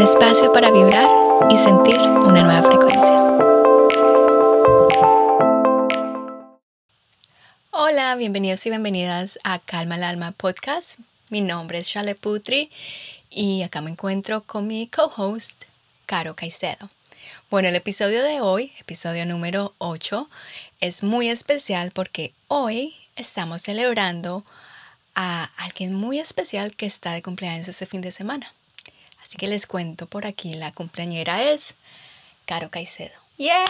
un espacio para vibrar y sentir una nueva frecuencia. Hola, bienvenidos y bienvenidas a Calma el Alma Podcast. Mi nombre es Shale Putri y acá me encuentro con mi co-host, Caro Caicedo. Bueno, el episodio de hoy, episodio número 8, es muy especial porque hoy estamos celebrando a alguien muy especial que está de cumpleaños este fin de semana. Así que les cuento por aquí, la cumpleañera es Caro Caicedo. ¡Yay!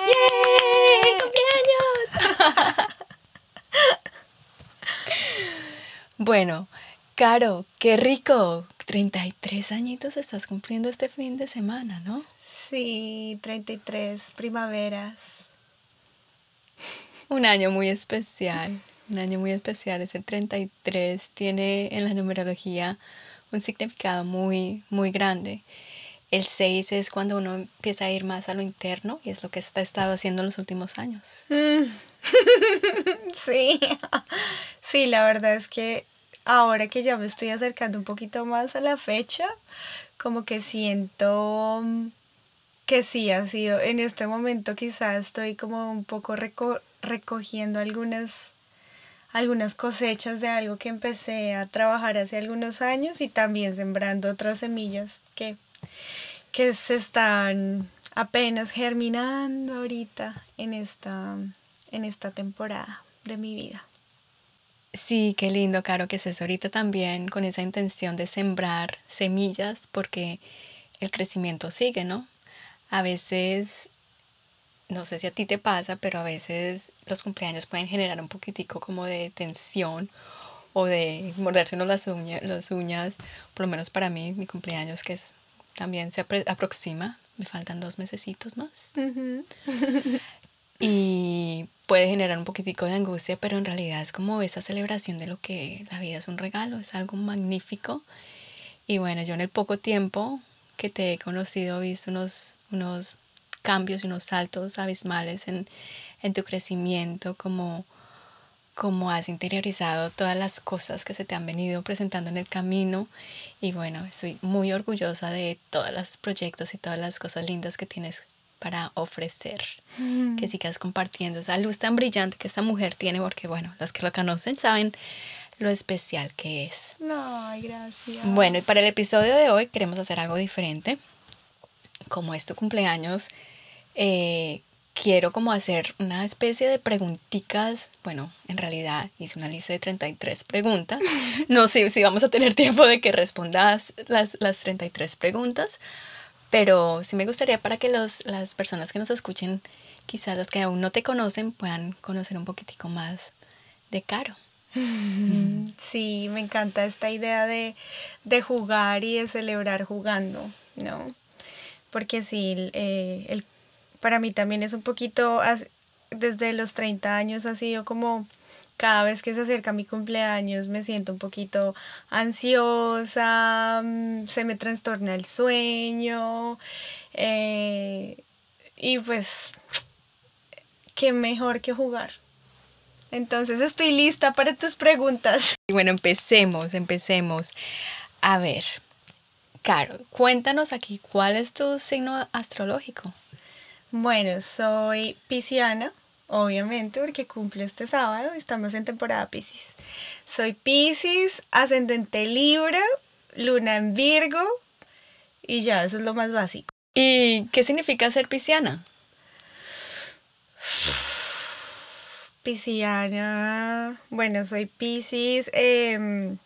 ¡Cumpleaños! bueno, Caro, qué rico. 33 añitos estás cumpliendo este fin de semana, ¿no? Sí, 33 primaveras. Un año muy especial, un año muy especial. Ese 33 tiene en la numerología un significado muy, muy grande. El 6 es cuando uno empieza a ir más a lo interno y es lo que está estado haciendo en los últimos años. Mm. sí, sí, la verdad es que ahora que ya me estoy acercando un poquito más a la fecha, como que siento que sí ha sido, en este momento quizás estoy como un poco recogiendo algunas algunas cosechas de algo que empecé a trabajar hace algunos años y también sembrando otras semillas que, que se están apenas germinando ahorita en esta, en esta temporada de mi vida. Sí, qué lindo, Caro, que estés ahorita también con esa intención de sembrar semillas porque el crecimiento sigue, ¿no? A veces no sé si a ti te pasa, pero a veces los cumpleaños pueden generar un poquitico como de tensión o de morderse uno las, uñas, las uñas, por lo menos para mí, mi cumpleaños que es, también se aproxima, me faltan dos mesecitos más. y puede generar un poquitico de angustia, pero en realidad es como esa celebración de lo que la vida es un regalo, es algo magnífico. Y bueno, yo en el poco tiempo que te he conocido he visto unos, unos cambios y unos saltos abismales en, tu crecimiento, como, como has interiorizado todas las cosas que se te han venido presentando en el camino. Y bueno, estoy muy orgullosa de todos los proyectos y todas las cosas lindas que tienes para ofrecer, mm. que sigas compartiendo esa luz tan brillante que esta mujer tiene, porque bueno, los que lo conocen saben lo especial que es. No, gracias. Bueno, y para el episodio de hoy queremos hacer algo diferente. Como es tu cumpleaños, eh, quiero como hacer una especie de preguntitas. Bueno, en realidad hice una lista de 33 preguntas. No sé si vamos a tener tiempo de que respondas las, las 33 preguntas, pero sí me gustaría para que los, las personas que nos escuchen, quizás los que aún no te conocen, puedan conocer un poquitico más de Caro. Sí, me encanta esta idea de, de jugar y de celebrar jugando, ¿no? Porque sí, eh, el para mí también es un poquito, desde los 30 años ha sido como cada vez que se acerca mi cumpleaños me siento un poquito ansiosa, mm, se me trastorna el sueño eh, y pues qué mejor que jugar. Entonces estoy lista para tus preguntas. Bueno, empecemos, empecemos. A ver, Caro, cuéntanos aquí cuál es tu signo astrológico. Bueno, soy pisciana, obviamente, porque cumple este sábado, estamos en temporada Piscis. Soy Piscis, ascendente Libra, luna en Virgo, y ya, eso es lo más básico. ¿Y qué significa ser pisciana? Pisciana, bueno, soy Piscis, em,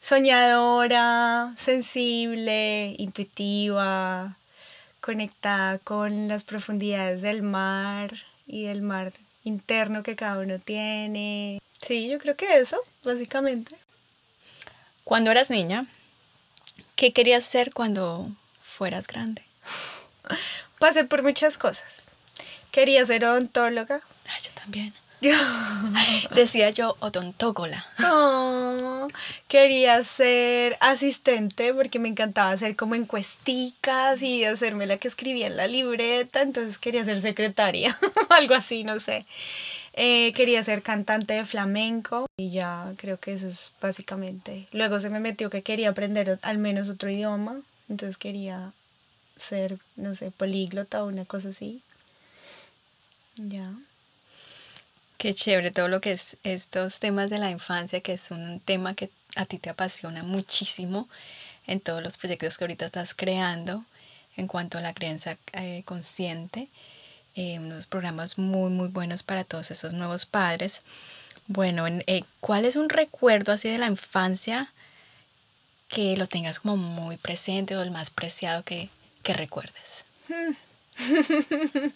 soñadora, sensible, intuitiva, conectada con las profundidades del mar y del mar interno que cada uno tiene. Sí, yo creo que eso, básicamente. Cuando eras niña, ¿qué querías ser cuando fueras grande? Pasé por muchas cosas. Quería ser odontóloga. Ah, yo también. Decía yo odontógola. Oh, quería ser asistente porque me encantaba hacer como encuesticas y hacerme la que escribía en la libreta, entonces quería ser secretaria, algo así, no sé. Eh, quería ser cantante de flamenco y ya creo que eso es básicamente. Luego se me metió que quería aprender al menos otro idioma, entonces quería ser, no sé, políglota o una cosa así. Ya. Qué chévere todo lo que es estos temas de la infancia, que es un tema que a ti te apasiona muchísimo en todos los proyectos que ahorita estás creando en cuanto a la crianza eh, consciente. Eh, unos programas muy, muy buenos para todos esos nuevos padres. Bueno, eh, ¿cuál es un recuerdo así de la infancia que lo tengas como muy presente o el más preciado que, que recuerdes?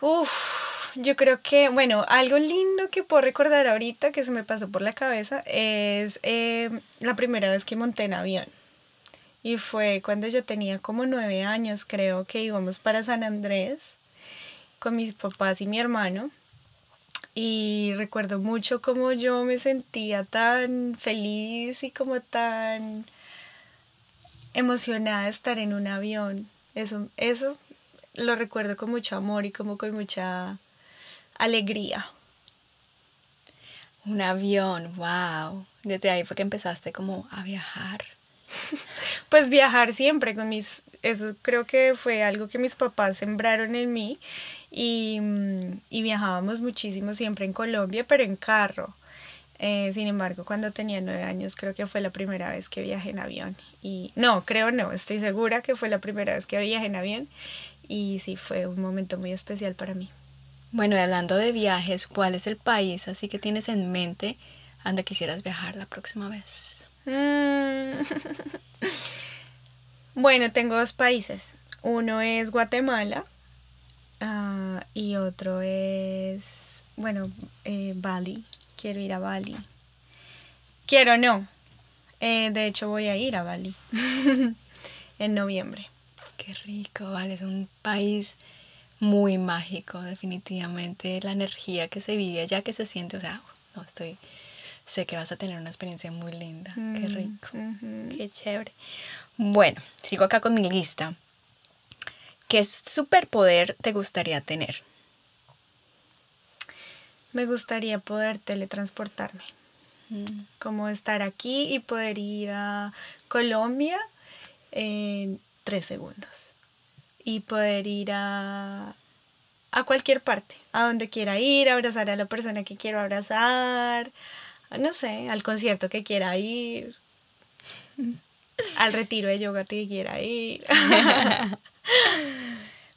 Uf, yo creo que, bueno, algo lindo que puedo recordar ahorita que se me pasó por la cabeza es em, la primera vez que monté en avión. Y fue cuando yo tenía como nueve años, creo que íbamos para San Andrés con mis papás y mi hermano. Y recuerdo mucho cómo yo me sentía tan feliz y como tan emocionada de estar en un avión. Eso, eso lo recuerdo con mucho amor y como con mucha alegría. Un avión, wow. Desde ahí fue que empezaste como a viajar. pues viajar siempre con mis, eso creo que fue algo que mis papás sembraron en mí y, y viajábamos muchísimo siempre en Colombia, pero en carro. Eh, sin embargo, cuando tenía nueve años creo que fue la primera vez que viajé en avión. Y no, creo no, estoy segura que fue la primera vez que viajé en avión y sí fue un momento muy especial para mí. Bueno, y hablando de viajes, ¿cuál es el país así que tienes en mente a donde quisieras viajar la próxima vez? Mm. bueno, tengo dos países. Uno es Guatemala ah, y otro es, bueno, eh, Bali. Quiero ir a Bali. Quiero no. Eh, de hecho, voy a ir a Bali en noviembre. Qué rico, vale, es un país muy mágico, definitivamente. La energía que se vive allá, que se siente, o sea, no estoy, sé que vas a tener una experiencia muy linda. Qué mm, rico, qué chévere. Bueno, sigo acá con mi lista. ¿Qué superpoder te gustaría tener? Me gustaría poder teletransportarme. Mm. Como estar aquí y poder ir a Colombia en tres segundos y poder ir a, a cualquier parte, a donde quiera ir, abrazar a la persona que quiero abrazar, no sé, al concierto que quiera ir, al retiro de yoga que quiera ir.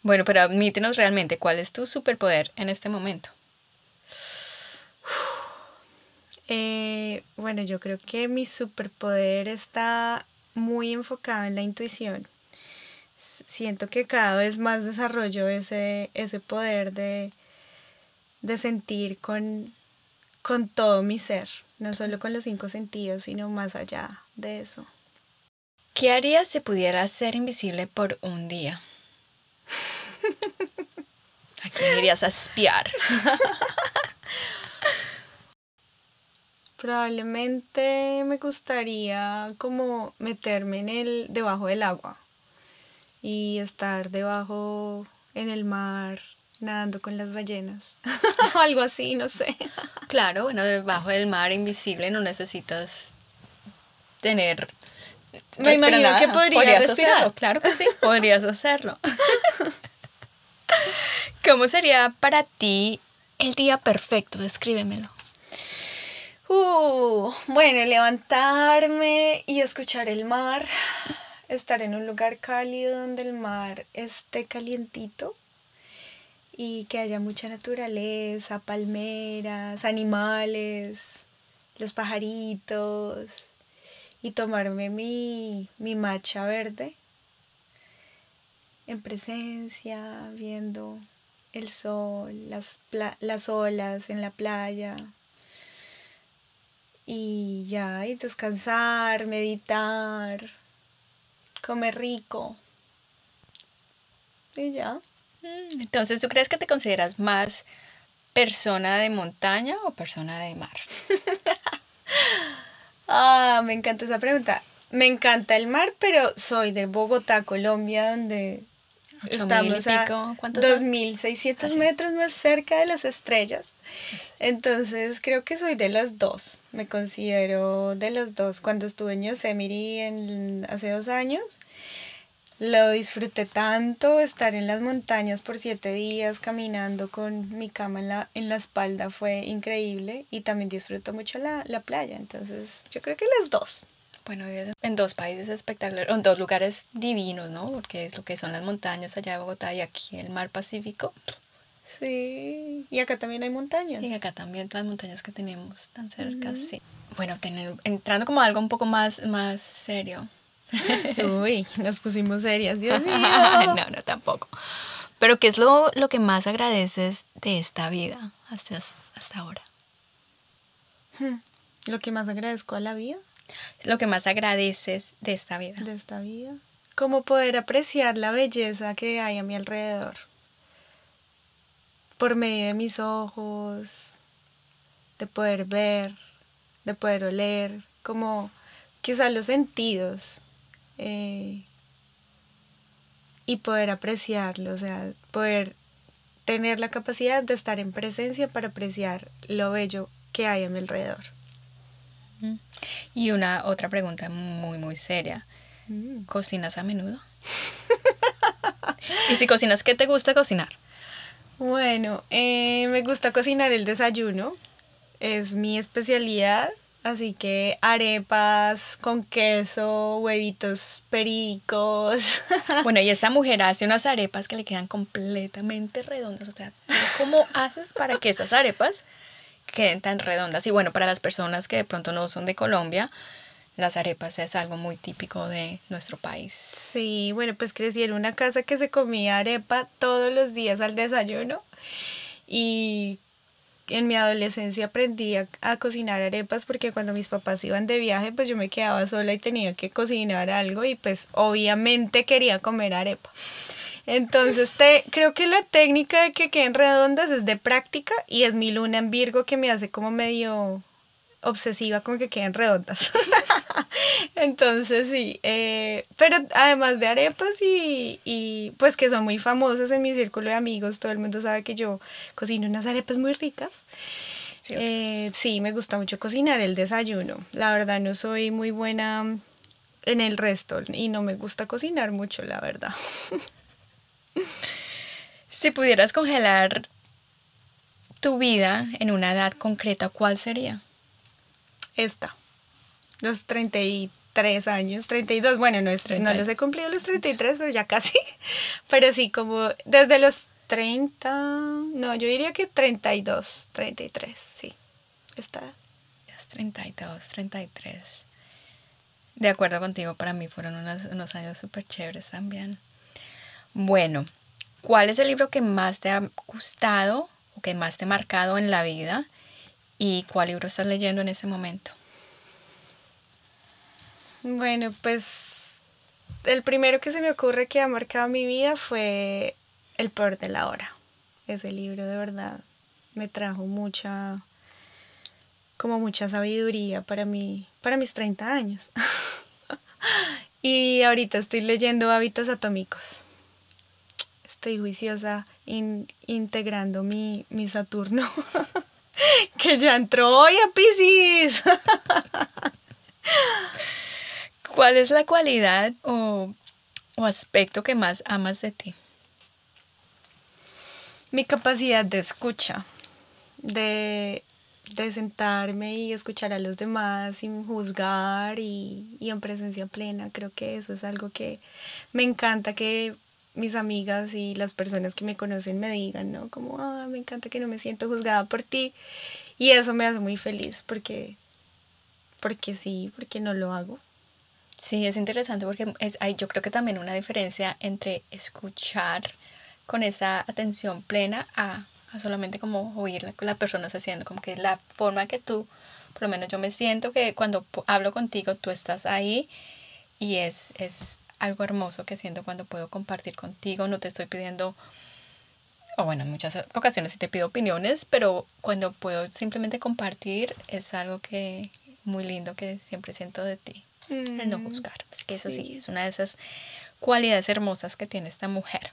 bueno, pero admítenos realmente, ¿cuál es tu superpoder en este momento? Eh, bueno, yo creo que mi superpoder está muy enfocado en la intuición siento que cada vez más desarrollo ese, ese poder de, sentir con, con todo mi ser, no solo con los cinco sentidos, sino más allá de eso. ¿Qué harías si pudieras ser invisible por un día? ¿A quién irías a espiar? Probablemente me gustaría como meterme en el debajo del agua y estar debajo en el mar nadando con las ballenas o algo así, no sé. Claro, bueno, debajo del mar invisible no necesitas tener me imagino que podrías respirar. hacerlo, claro que sí, podrías hacerlo. ¿Cómo sería para ti el día perfecto? Descríbemelo. Uh, bueno, levantarme y escuchar el mar, estar en un lugar cálido donde el mar esté calientito y que haya mucha naturaleza, palmeras, animales, los pajaritos y tomarme mi, mi matcha verde en presencia, viendo el sol, las, las olas en la playa y ya, y descansar, meditar comer rico. Y ya. Mm, entonces, ¿tú crees que te consideras más persona de montaña o persona de mar? ah, me encanta esa pregunta. Me encanta el mar, pero soy de Bogotá, Colombia, donde Estamos a 2.600 metros más cerca de las estrellas. Entonces creo que soy de las dos. Me considero de las dos. Cuando estuve en Yosemite en, hace dos años, lo disfruté tanto. Estar en las montañas por siete días caminando con mi cama en la, en la espalda fue increíble. Y también disfruto mucho la, la playa. Entonces yo creo que las dos. Bueno, vives en dos países espectaculares, en dos lugares divinos, ¿no? Porque es lo que son las montañas allá de Bogotá y aquí el mar Pacífico. Sí, y acá también hay montañas. Y acá también las montañas que tenemos tan cerca, sí. Bueno, tener, entrando como algo un poco más, más serio. Uy, nos pusimos serias, Dios mío. no, no, tampoco. Pero ¿qué es lo, lo que más agradeces de esta vida hasta, hasta ahora? Hmm, ¿Lo que más agradezco a la vida? Lo que más agradeces de esta vida? De esta vida. Como poder apreciar la belleza que hay a mi alrededor. Por medio de mis ojos, de poder ver, de poder oler, como quizá los sentidos. Eh, y poder apreciarlo, o sea, poder tener la capacidad de estar en presencia para apreciar lo bello que hay a mi alrededor. Y una otra pregunta muy, muy seria. Mm. ¿Cocinas a menudo? y si cocinas, ¿qué te gusta cocinar? Bueno, eh, me gusta cocinar el desayuno. Es mi especialidad. Así que arepas con queso, huevitos pericos. Bueno, y esta mujer hace unas arepas que le quedan completamente redondas. O sea, ¿cómo haces para que esas arepas queden tan redondas. Y bueno, para las personas que de pronto no son de Colombia, las arepas es algo muy típico de nuestro país. Sí, bueno, pues crecí en una casa que se comía arepa todos los días al desayuno y en mi adolescencia aprendí a, cocinar arepas porque cuando mis papás iban de viaje pues yo me quedaba sola y tenía que cocinar algo y pues obviamente quería comer arepa. Entonces, te, creo que la técnica de que queden redondas es de práctica y es mi luna en Virgo que me hace como medio obsesiva con que queden redondas. Entonces, sí. Eh, pero además de arepas y, y, pues que son muy famosas en mi círculo de amigos, todo el mundo sabe que yo cocino unas arepas muy ricas. Sí, eh, sí, me gusta mucho cocinar el desayuno. La verdad no soy muy buena en el resto y no me gusta cocinar mucho, la verdad. Si pudieras congelar tu vida en una edad concreta, ¿cuál sería? Esta. Los 33 años, 32, bueno, no, es, no los he cumplido los 33, pero ya casi. Pero sí, como desde los 30, no, yo diría que 32, 33, sí. Esta edad. 32, 33. De acuerdo contigo, para mí fueron unos, unos años súper chéveres también. Bueno, ¿cuál es el libro que más te ha gustado o que más te ha marcado en la vida? ¿Y cuál libro estás leyendo en ese momento? Bueno, pues el primero que se me ocurre que ha marcado mi vida fue El peor de la hora. Ese libro de verdad me trajo mucha como mucha sabiduría para mí, para mis 30 años. y ahorita estoy leyendo Hábitos Atómicos estoy juiciosa integrando mi, mi Saturno, que ya entró hoy a Pisces. ¿Cuál es la cualidad o, o aspecto que más amas de ti? Mi capacidad de escucha, de, de sentarme y escuchar a los demás sin juzgar y, y, en presencia plena. Creo que eso es algo que me encanta que mis amigas y las personas que me conocen me digan, ¿no? Como, ah, me encanta que no me siento juzgada por ti. Y eso me hace muy feliz porque, porque sí, porque no lo hago. Sí, es interesante porque es, hay yo creo que también una diferencia entre escuchar con esa atención plena a, a solamente como oír la, la persona haciendo, como que la forma que tú, por lo menos yo me siento que cuando hablo contigo tú estás ahí y es, es algo hermoso que siento cuando puedo compartir contigo. No te estoy pidiendo, o bueno, en muchas ocasiones sí te pido opiniones, pero cuando puedo simplemente compartir es algo que muy lindo que siempre siento de ti. El no mm, buscar. Así que eso sí. es una de esas cualidades hermosas que tiene esta mujer.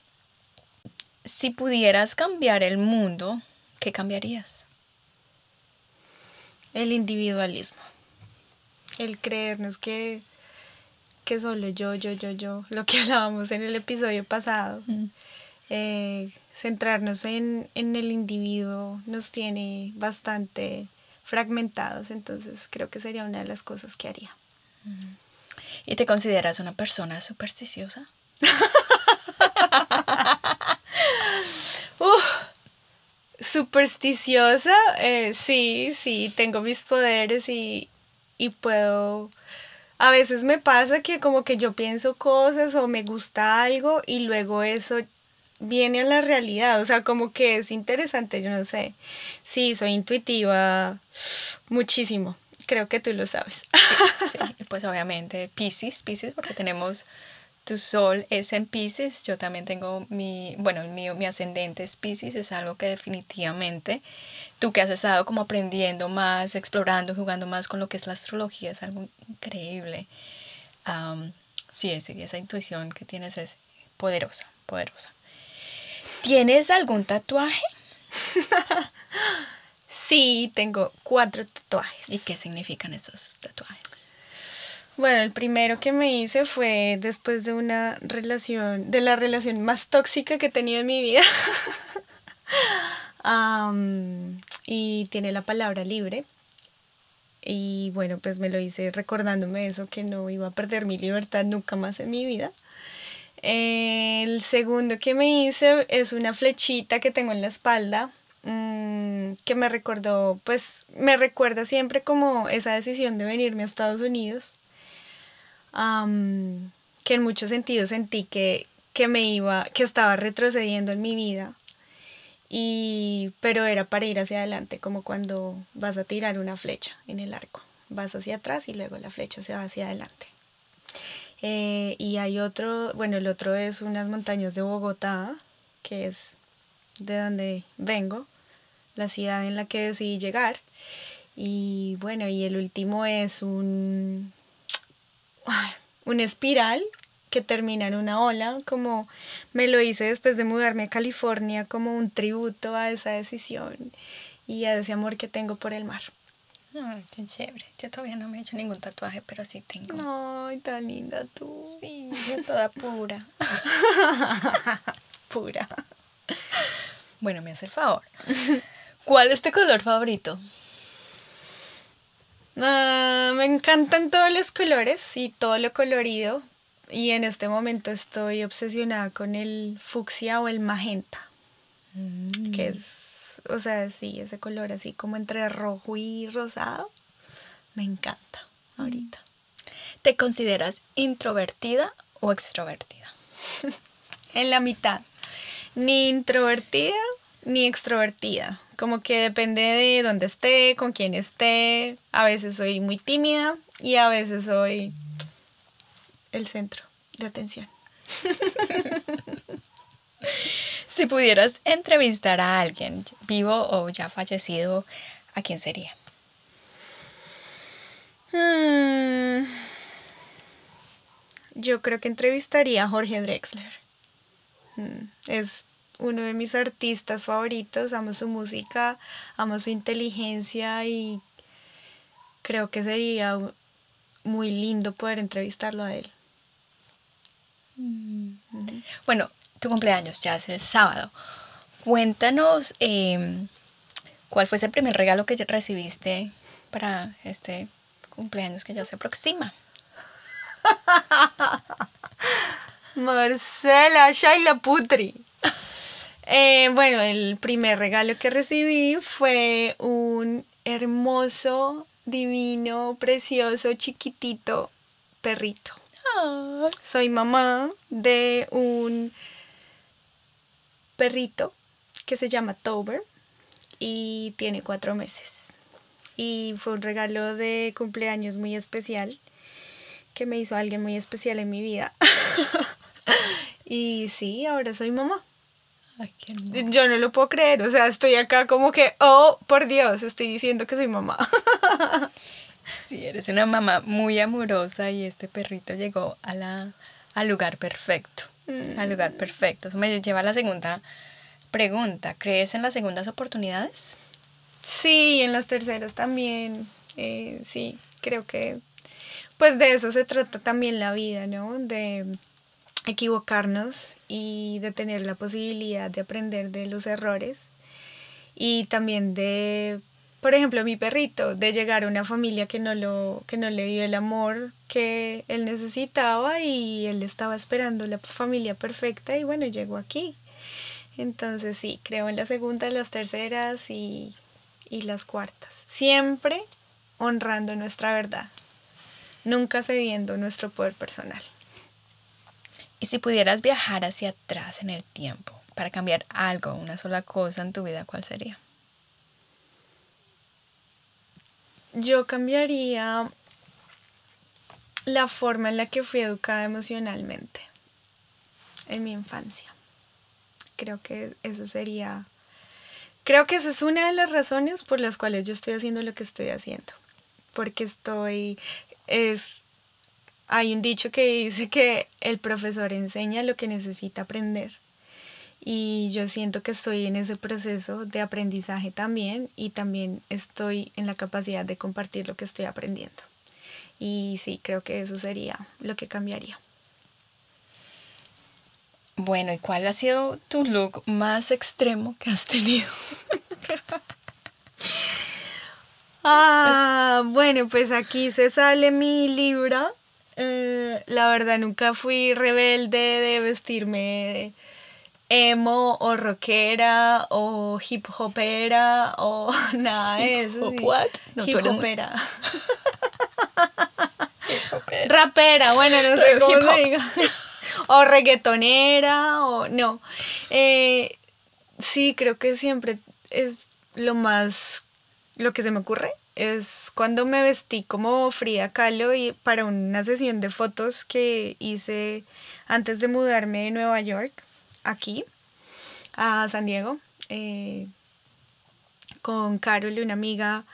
si pudieras cambiar el mundo, ¿qué cambiarías? El individualismo. El creernos que, que solo yo, yo, yo, yo, lo que hablábamos en el episodio pasado. Eh, centrarnos en, en el individuo nos tiene bastante fragmentados, entonces creo que sería una de las cosas que haría. ¿Y te consideras una persona supersticiosa? supersticiosa, eh, sí, sí, tengo mis poderes y, y puedo... A veces me pasa que como que yo pienso cosas o me gusta algo y luego eso viene a la realidad, o sea, como que es interesante, yo no sé. Sí, soy intuitiva muchísimo, creo que tú lo sabes. Sí, pues obviamente Pisces, Pisces, porque tenemos tu sol es en Pisces, yo también tengo mi, bueno, mío, mi ascendente es Pisces, es algo que definitivamente tú que has estado como aprendiendo más, explorando, jugando más con lo que es la astrología, es algo increíble. sí, esa intuición que tienes es poderosa, poderosa. ¿Tienes algún tatuaje? sí, tengo cuatro tatuajes. ¿Y qué significan esos tatuajes? Bueno, el primero que me hice fue después de una relación, de la relación más tóxica que he tenido en mi vida. y tiene la palabra libre. Y bueno, pues me lo hice recordándome eso, que no iba a perder mi libertad nunca más en mi vida. El segundo que me hice es una flechita que tengo en la espalda mm, que me recordó, pues me recuerda siempre como esa decisión de venirme a Estados Unidos, que en muchos sentidos sentí que, que me iba, que estaba retrocediendo en mi vida, y, pero era para ir hacia adelante, como cuando vas a tirar una flecha en el arco, vas hacia atrás y luego la flecha se va hacia adelante. Eh, y hay otro, bueno, el otro es unas montañas de Bogotá, que es de donde vengo, la ciudad en la que decidí llegar. Y bueno, y el último es un, un espiral que termina en una ola, como me lo hice después de mudarme a California, como un tributo a esa decisión y a ese amor que tengo por el mar. Ay, qué chévere. Yo todavía no me he hecho ningún tatuaje, pero sí tengo. Ay, tan linda tú. Sí, yo toda pura. pura. Bueno, me hace el favor. ¿Cuál es tu color favorito? Ah, me encantan todos los colores y todo lo colorido. Y en este momento estoy obsesionada con el fucsia o el magenta, mm. que es o sea, sí, ese color así como entre rojo y rosado, me encanta ahorita. ¿Te consideras introvertida o extrovertida? en la mitad. Ni introvertida ni extrovertida. Como que depende de dónde esté, con quién esté. A veces soy muy tímida y a veces soy el centro de atención. Si pudieras entrevistar a alguien, vivo o ya fallecido, ¿a quién sería? Mm, yo creo que entrevistaría a Jorge Drexler. Mm, es uno de mis artistas favoritos, amo su música, amo su inteligencia y creo que sería muy lindo poder entrevistarlo a él. Bueno, tu cumpleaños ya es el sábado. Cuéntanos em, cuál fue ese primer regalo que recibiste para este cumpleaños que ya se aproxima. Marcela Shaila Putri. Eh, bueno, el primer regalo que recibí fue un hermoso, divino, precioso, chiquitito perrito. Soy mamá de un perrito que se llama Tober y tiene cuatro meses. Y fue un regalo de cumpleaños muy especial que me hizo alguien muy especial en mi vida. y sí, ahora soy mamá. Yo no lo puedo creer, o sea, estoy acá como que, oh, por Dios, estoy diciendo que soy mamá. sí, eres una mamá muy amorosa y este perrito llegó a la, al lugar perfecto al lugar perfecto. Eso me lleva a la segunda Pregunta, ¿crees en las segundas oportunidades? Sí, en las terceras también. Eh, sí, creo que pues de eso se trata también la vida, ¿no? De equivocarnos y de tener la posibilidad de aprender de los errores y también de, por ejemplo, mi perrito, de llegar a una familia que no, lo, que no le dio el amor que él necesitaba y él estaba esperando la familia perfecta y bueno, llegó aquí. Entonces sí, creo en la segunda, las terceras y, y las cuartas. Siempre honrando nuestra verdad, nunca cediendo nuestro poder personal. Y si pudieras viajar hacia atrás en el tiempo para cambiar algo, una sola cosa en tu vida, ¿cuál sería? Yo cambiaría la forma en la que fui educada emocionalmente en mi infancia. Creo que eso sería... Creo que esa es una de las razones por las cuales yo estoy haciendo lo que estoy haciendo. Porque estoy... Es hay un dicho que dice que el profesor enseña lo que necesita aprender. Y yo siento que estoy en ese proceso de aprendizaje también y también estoy en la capacidad de compartir lo que estoy aprendiendo. Y sí, creo que eso sería lo que cambiaría. Bueno, ¿y cuál ha sido tu look más extremo que has tenido? ah, bueno, pues aquí se sale mi libro eh, la verdad nunca fui rebelde de vestirme emo o rockera o hip hopera o nada de eso. What? hip hopera. Rapera, bueno, no sé cómo se diga. o reggaetonera o no. Eh, sí, creo que siempre es lo más, lo que se me ocurre es cuando me vestí como Frida Kahlo y para una sesión de fotos que hice antes de mudarme de Nueva York aquí a San Diego eh, con Carol y una amiga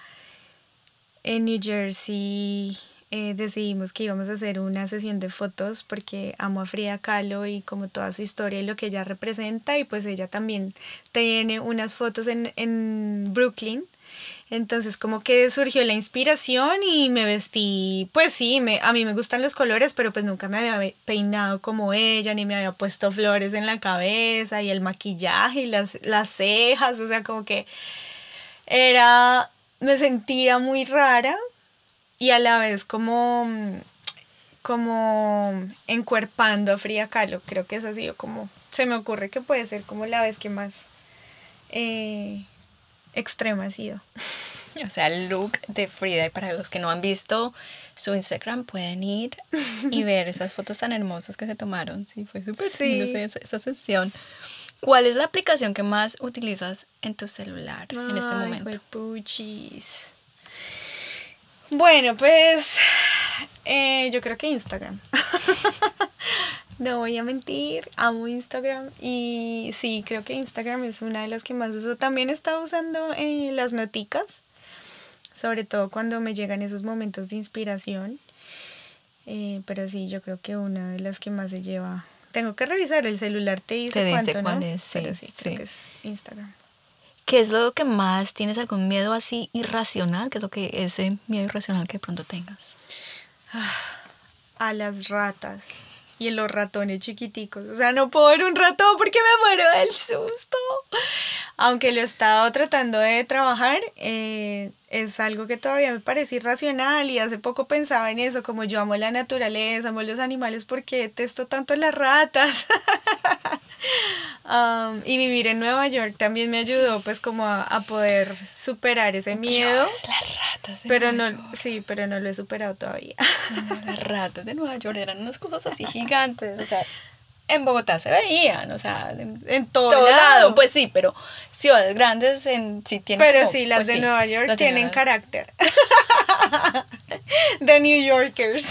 en New Jersey eh, decidimos que íbamos a hacer una sesión de fotos porque amo a Frida Kahlo y como toda su historia y lo que ella representa y pues ella también tiene unas fotos en, en Brooklyn entonces como que surgió la inspiración y me vestí, pues sí, me, a mí me gustan los colores, pero pues nunca me había peinado como ella, ni me había puesto flores en la cabeza y el maquillaje y las, las cejas, o sea, como que era, me sentía muy rara y a la vez como, como encuerpando a Frida Kahlo, creo que ha sido como, se me ocurre que puede ser como la vez que más... Eh, extrema ha sido. O sea, el look de Frida, y para los que no han visto su Instagram, pueden ir y ver esas fotos tan hermosas que se tomaron. Sí, fue súper sí. esa, sesión. ¿Cuál es la aplicación que más utilizas en tu celular en este momento? Puchis. Bueno, pues eh, yo creo que Instagram. No voy a mentir, amo Instagram y sí, creo que Instagram es una de las que más uso. También he estado usando eh, las noticas, sobre todo cuando me llegan esos momentos de inspiración. Eh, pero sí, yo creo que una de las que más se lleva. Tengo que revisar el celular, te dice cuánto, ¿no? Es, sí, pero sí, creo que es Instagram. ¿Qué es lo que más tienes algún miedo así irracional? ¿Qué es lo que ese miedo irracional que de pronto tengas? Ah, a las ratas y los ratones chiquiticos. O sea, no puedo ver un ratón porque me muero del susto. Aunque lo he estado tratando de trabajar, eh, es algo que todavía me parece irracional y hace poco pensaba en eso, como yo amo la naturaleza, amo los animales, porque detesto tanto las ratas? Um, y vivir en Nueva York también me ayudó pues como a, poder superar ese miedo. las ratas pero no, Sí, pero no lo he superado todavía. las ratas de Nueva York eran unas cosas así gigantes, o sea, en Bogotá se veían, o sea, en, todo, lado. Pues sí, pero ciudades grandes en, sí tienen. Pero sí, las pues de Nueva York tienen carácter. de New Yorkers.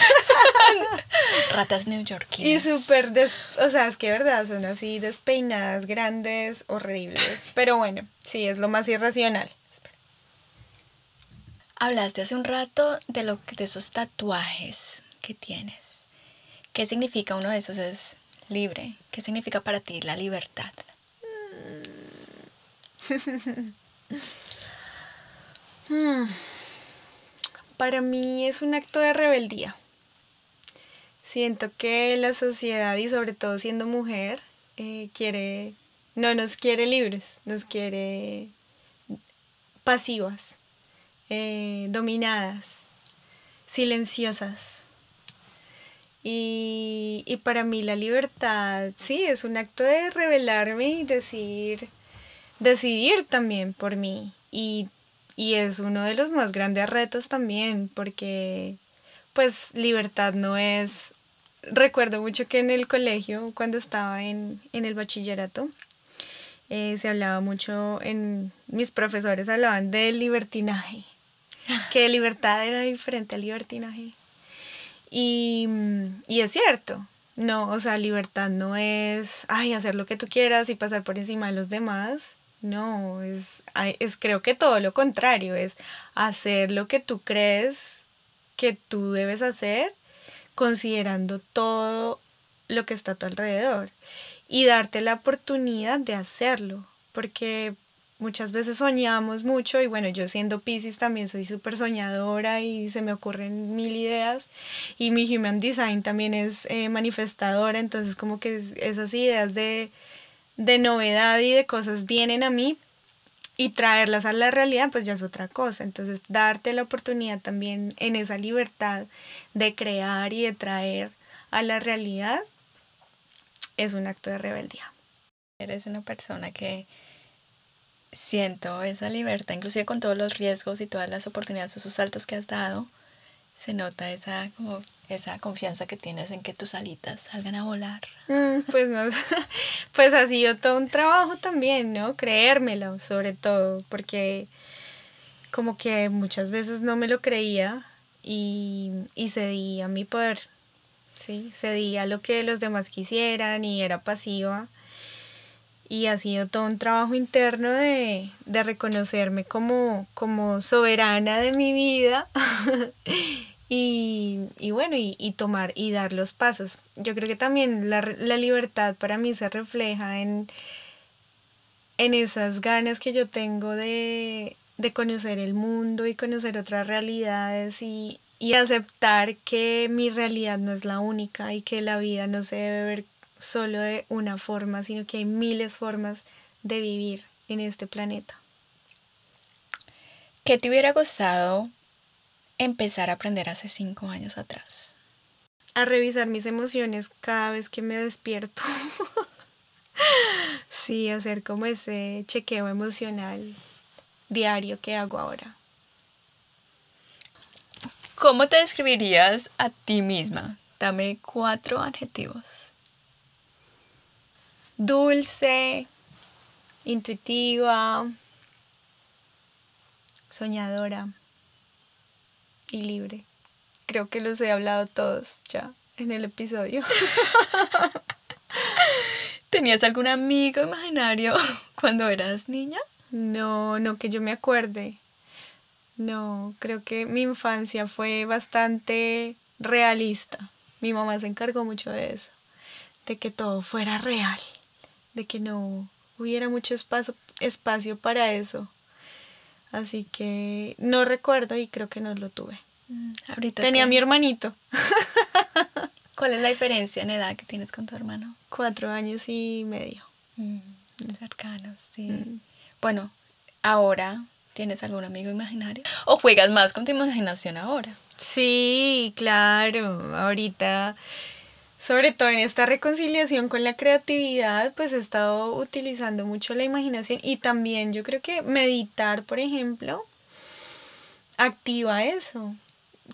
Ratas New Yorkers. Y súper, o sea, es que verdad, son así despeinadas, grandes, horribles. Pero bueno, sí, es lo más irracional. Hablaste hace un rato de, lo, de esos tatuajes que tienes. ¿Qué significa uno de esos? Es libre. ¿Qué significa para ti la libertad? Hmm. Para mí es un acto de rebeldía. Siento que la sociedad y sobre todo siendo mujer eh, quiere, no nos quiere libres, nos quiere pasivas, eh, dominadas, silenciosas. Y, y, para mí la libertad, sí, es un acto de rebelarme y decir, decidir también por mí. Y, y es uno de los más grandes retos también, porque pues libertad no es... Recuerdo mucho que en el colegio, cuando estaba en, en el bachillerato, eh, se hablaba mucho, en mis profesores hablaban del libertinaje, que libertad era diferente al libertinaje. Y, y es cierto, no, o sea, libertad no es, ay, hacer lo que tú quieras y pasar por encima de los demás, no, es, es creo que todo lo contrario, es hacer lo que tú crees que tú debes hacer considerando todo lo que está a tu alrededor. Y darte la oportunidad de hacerlo, porque muchas veces soñamos mucho y bueno, yo siendo Pisces también soy súper soñadora y se me ocurren mil ideas y mi Human Design también es eh, manifestadora, entonces como que esas ideas de de novedad y de cosas vienen a mí y traerlas a la realidad pues ya es otra cosa. Entonces darte la oportunidad también en esa libertad de crear y de traer a la realidad es un acto de rebeldía. Eres una persona que siento esa libertad, inclusive con todos los riesgos y todas las oportunidades, esos saltos que has dado, se nota esa como esa confianza que tienes en que tus alitas salgan a volar. Mm, pues no, pues ha sido todo un trabajo también, ¿no? Creérmelo, sobre todo, porque como que muchas veces no me lo creía y, y cedí a mi poder, ¿sí? Cedí a lo que los demás quisieran y era pasiva. Y ha sido todo un trabajo interno de, de reconocerme como, como soberana de mi vida y, y bueno, y, tomar y dar los pasos. Yo creo que también la, la libertad para mí se refleja en, en esas ganas que yo tengo de, de conocer el mundo y conocer otras realidades y, y aceptar que mi realidad no es la única y que la vida no se debe ver solo de una forma, sino que hay miles formas de vivir en este planeta. ¿Qué te hubiera gustado empezar a aprender hace cinco años atrás? A revisar mis emociones cada vez que me despierto. sí, hacer como ese chequeo emocional diario que hago ahora. ¿Cómo te describirías a ti misma? Dame cuatro adjetivos. Dulce, intuitiva, soñadora y libre. Creo que los he hablado todos ya en el episodio. ¿Tenías algún amigo imaginario cuando eras niña? No, no que yo me acuerde. No, creo que mi infancia fue bastante realista. Mi mamá se encargó mucho de eso, de que todo fuera real, de que no hubiera mucho espacio, espacio para eso. Así que no recuerdo y creo que no lo tuve. Mm, ahorita Tenía mi hermanito. ¿Cuál es la diferencia en edad que tienes con tu hermano? Cuatro años y medio. Mm, cercanos, sí. Mm. Bueno, ahora tienes algún amigo imaginario. ¿O juegas más con tu imaginación ahora? Sí, claro. Ahorita sobre todo en esta reconciliación con la creatividad, pues he estado utilizando mucho la imaginación y también yo creo que meditar, por ejemplo, activa eso.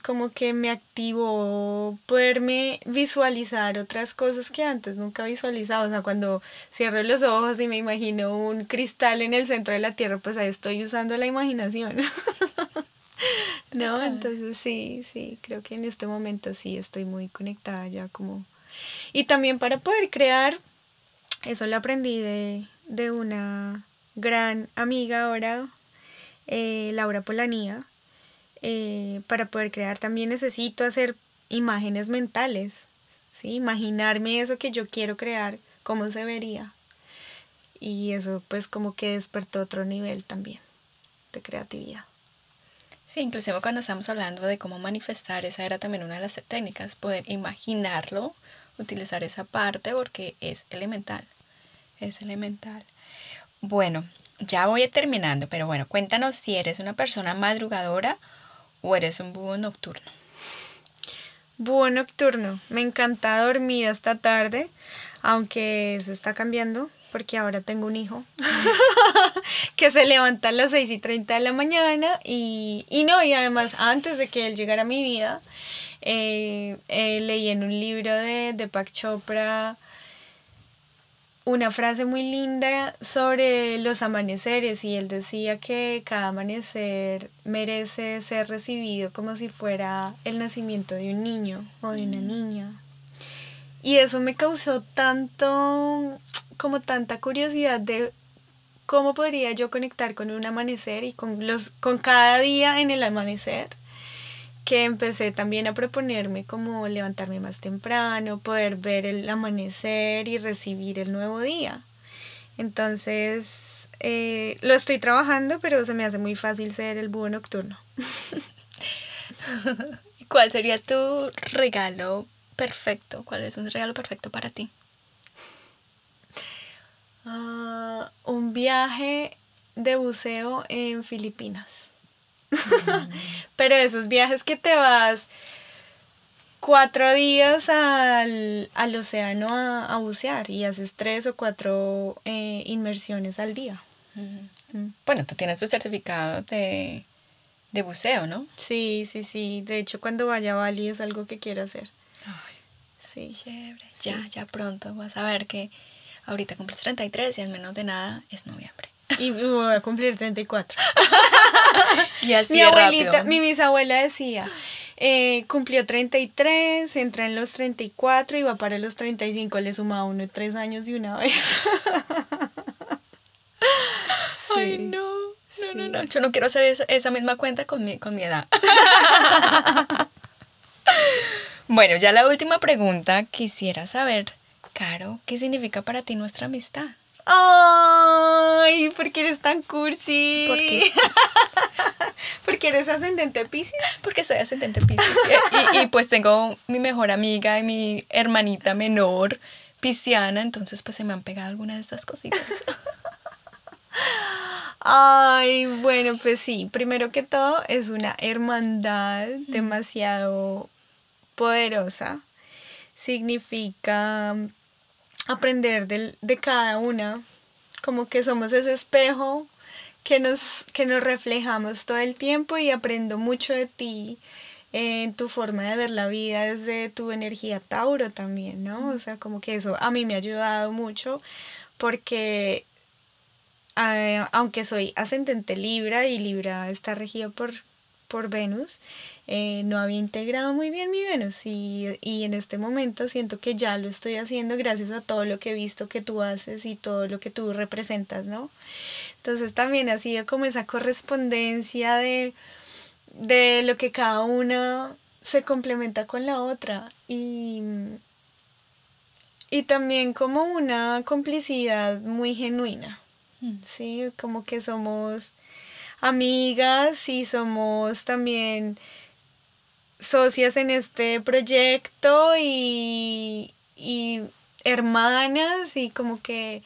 Como que me activó poderme visualizar otras cosas que antes nunca visualizado. O sea, cuando cierro los ojos y me imagino un cristal en el centro de la Tierra, pues ahí estoy usando la imaginación. ¿No? Entonces sí, sí, creo que en este momento sí estoy muy conectada ya como y también para poder crear, eso lo aprendí de, de una gran amiga ahora, eh, Laura Polanía. Eh, para poder crear también necesito hacer imágenes mentales, ¿sí? imaginarme eso que yo quiero crear, cómo se vería. y eso pues como que despertó otro nivel también de creatividad. Sí, inclusive cuando estamos hablando de cómo manifestar, esa era también una de las técnicas, poder imaginarlo, utilizar esa parte porque es elemental, es elemental. Bueno, ya voy terminando, pero bueno, cuéntanos si eres una persona madrugadora o eres un búho nocturno. Búho nocturno, me encanta dormir hasta tarde, aunque eso está cambiando porque ahora tengo un hijo que se levanta a las 6 y 30 de la mañana y, no, y además antes de que él llegara a mi vida, eh, eh, leí en un libro de, de Pak Chopra una frase muy linda sobre los amaneceres y él decía que cada amanecer merece ser recibido como si fuera el nacimiento de un niño o de una mm. niña. Y eso me causó tanto, como tanta curiosidad de cómo podría yo conectar con un amanecer y con, los, con cada día en el amanecer que empecé también a proponerme como levantarme más temprano, poder ver el amanecer y recibir el nuevo día. Entonces, eh, lo estoy trabajando, pero se me hace muy fácil ser el búho nocturno. ¿Cuál sería tu regalo perfecto? ¿Cuál es un regalo perfecto para ti? Ah, un viaje de buceo en Filipinas. Pero esos viajes que te vas cuatro días al, océano a, bucear y haces tres o cuatro eh, inmersiones al día. Mm. Bueno, tú tienes tu certificado de, buceo, ¿no? Sí, sí, sí. De hecho, cuando vaya a Bali es algo que quiero hacer. sí. Chévere. Ya, ya pronto vas a ver que ahorita cumples 33 y en menos de nada es noviembre. Y voy a cumplir 34. y así mi abuelita, mi bisabuela decía, eh, cumplió 33, entra en los 34 y va para los 35, le suma uno tres años de una vez. Ay, no. No, no, no. Yo no quiero hacer esa, esa misma cuenta con mi, con mi edad. bueno, ya la última pregunta. Quisiera saber, Caro, ¿qué significa para ti nuestra amistad? Ay, ¿por qué eres tan cursi? ¿Por qué? ¿Porque eres ascendente Pisces? Porque soy ascendente Pisces. y, pues tengo mi mejor amiga y mi hermanita menor pisciana, entonces pues se me han pegado algunas de estas cositas. Ay, bueno, pues sí, primero que todo es una hermandad demasiado poderosa. Significa aprender de, cada una, como que somos ese espejo que nos, que nos reflejamos todo el tiempo y aprendo mucho de ti en tu forma de ver la vida desde tu energía Tauro también, ¿no? O sea, como que eso a mí me ha ayudado mucho porque eh, aunque soy ascendente Libra y Libra está regido por, por Venus, eh, no había integrado muy bien mi Venus y, en este momento siento que ya lo estoy haciendo gracias a todo lo que he visto que tú haces y todo lo que tú representas, ¿no? Entonces también ha sido como esa correspondencia de, de lo que cada una se complementa con la otra y, y también como una complicidad muy genuina, mm. ¿sí? Como que somos amigas y somos también socias en este proyecto y, hermanas y como que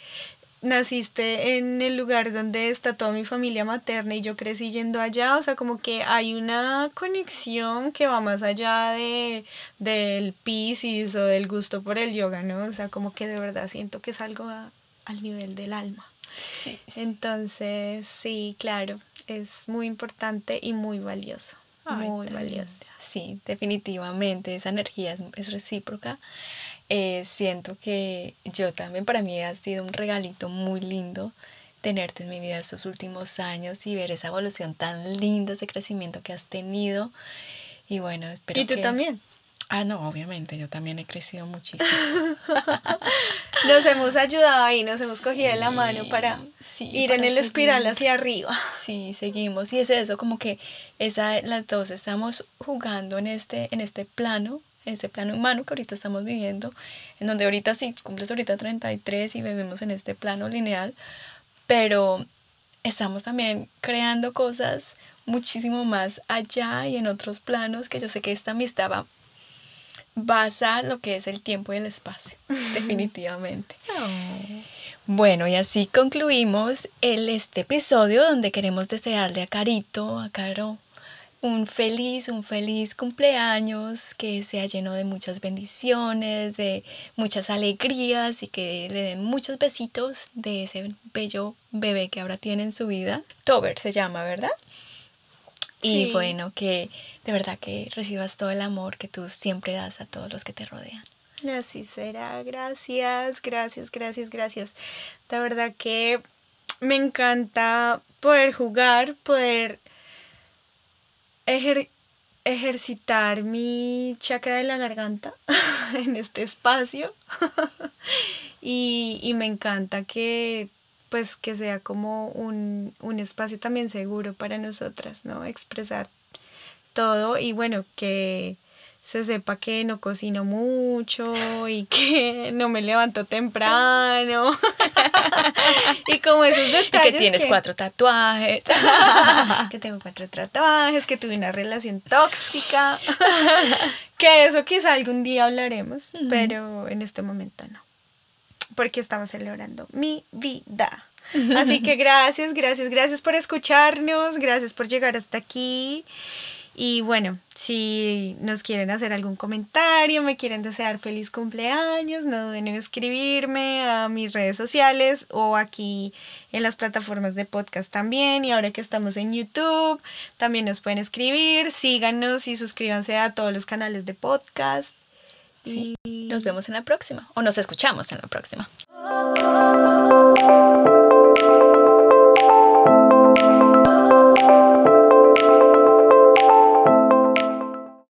naciste en el lugar donde está toda mi familia materna y yo crecí yendo allá, o sea, como que hay una conexión que va más allá de del piscis o del gusto por el yoga, ¿no? O sea, como que de verdad siento que es algo al nivel del alma. sí. Entonces, sí, claro, es muy importante y muy valioso muy valiosa. Sí, definitivamente, esa energía es, recíproca. Eh, siento que yo también, para mí ha sido un regalito muy lindo tenerte en mi vida estos últimos años y ver esa evolución tan linda, ese crecimiento que has tenido. Y bueno, espero ¿Y tú también? Ah, no, obviamente, yo también he crecido muchísimo. nos hemos ayudado ahí, nos hemos cogido de la mano para ir en el espiral hacia arriba. Sí, seguimos. Y es eso, como que esa, las dos estamos jugando en este, en este plano ese plano humano que ahorita estamos viviendo, en donde ahorita sí, cumples ahorita 33 y vivimos en este plano lineal, pero estamos también creando cosas muchísimo más allá y en otros planos que yo sé que esta amistad va basa lo que es el tiempo y el espacio, definitivamente. Oh. Bueno, y así concluimos el, este episodio donde queremos desearle a Carito, a Caro, un feliz, un feliz cumpleaños, que sea lleno de muchas bendiciones, de muchas alegrías y que le den muchos besitos de ese bello bebé que ahora tiene en su vida. Tober se llama, ¿verdad? Y bueno, que de verdad que recibas todo el amor que tú siempre das a todos los que te rodean. Así será, gracias, gracias, gracias, gracias. De verdad que me encanta poder jugar, poder ejer- ejercitar mi chakra de la garganta en este espacio. y, y me encanta que pues que sea como un, un espacio también seguro para nosotras, ¿no? Expresar todo y bueno, que se sepa que no cocino mucho y que no me levanto temprano. y como esos Y detalles. que tienes cuatro tatuajes. que tengo cuatro tatuajes, que tuve una relación tóxica. que eso quizá algún día hablaremos, pero en este momento no. Porque estamos celebrando mi vida. Así que gracias, gracias, gracias por escucharnos, gracias por llegar hasta aquí. Y bueno, si nos quieren hacer algún comentario, me quieren desear feliz cumpleaños, no duden en escribirme a mis redes sociales o aquí en las plataformas de podcast también. Y ahora que estamos en YouTube, también nos pueden escribir. Síganos y suscríbanse a todos los canales de podcast. Nos vemos en la próxima o nos escuchamos en la próxima.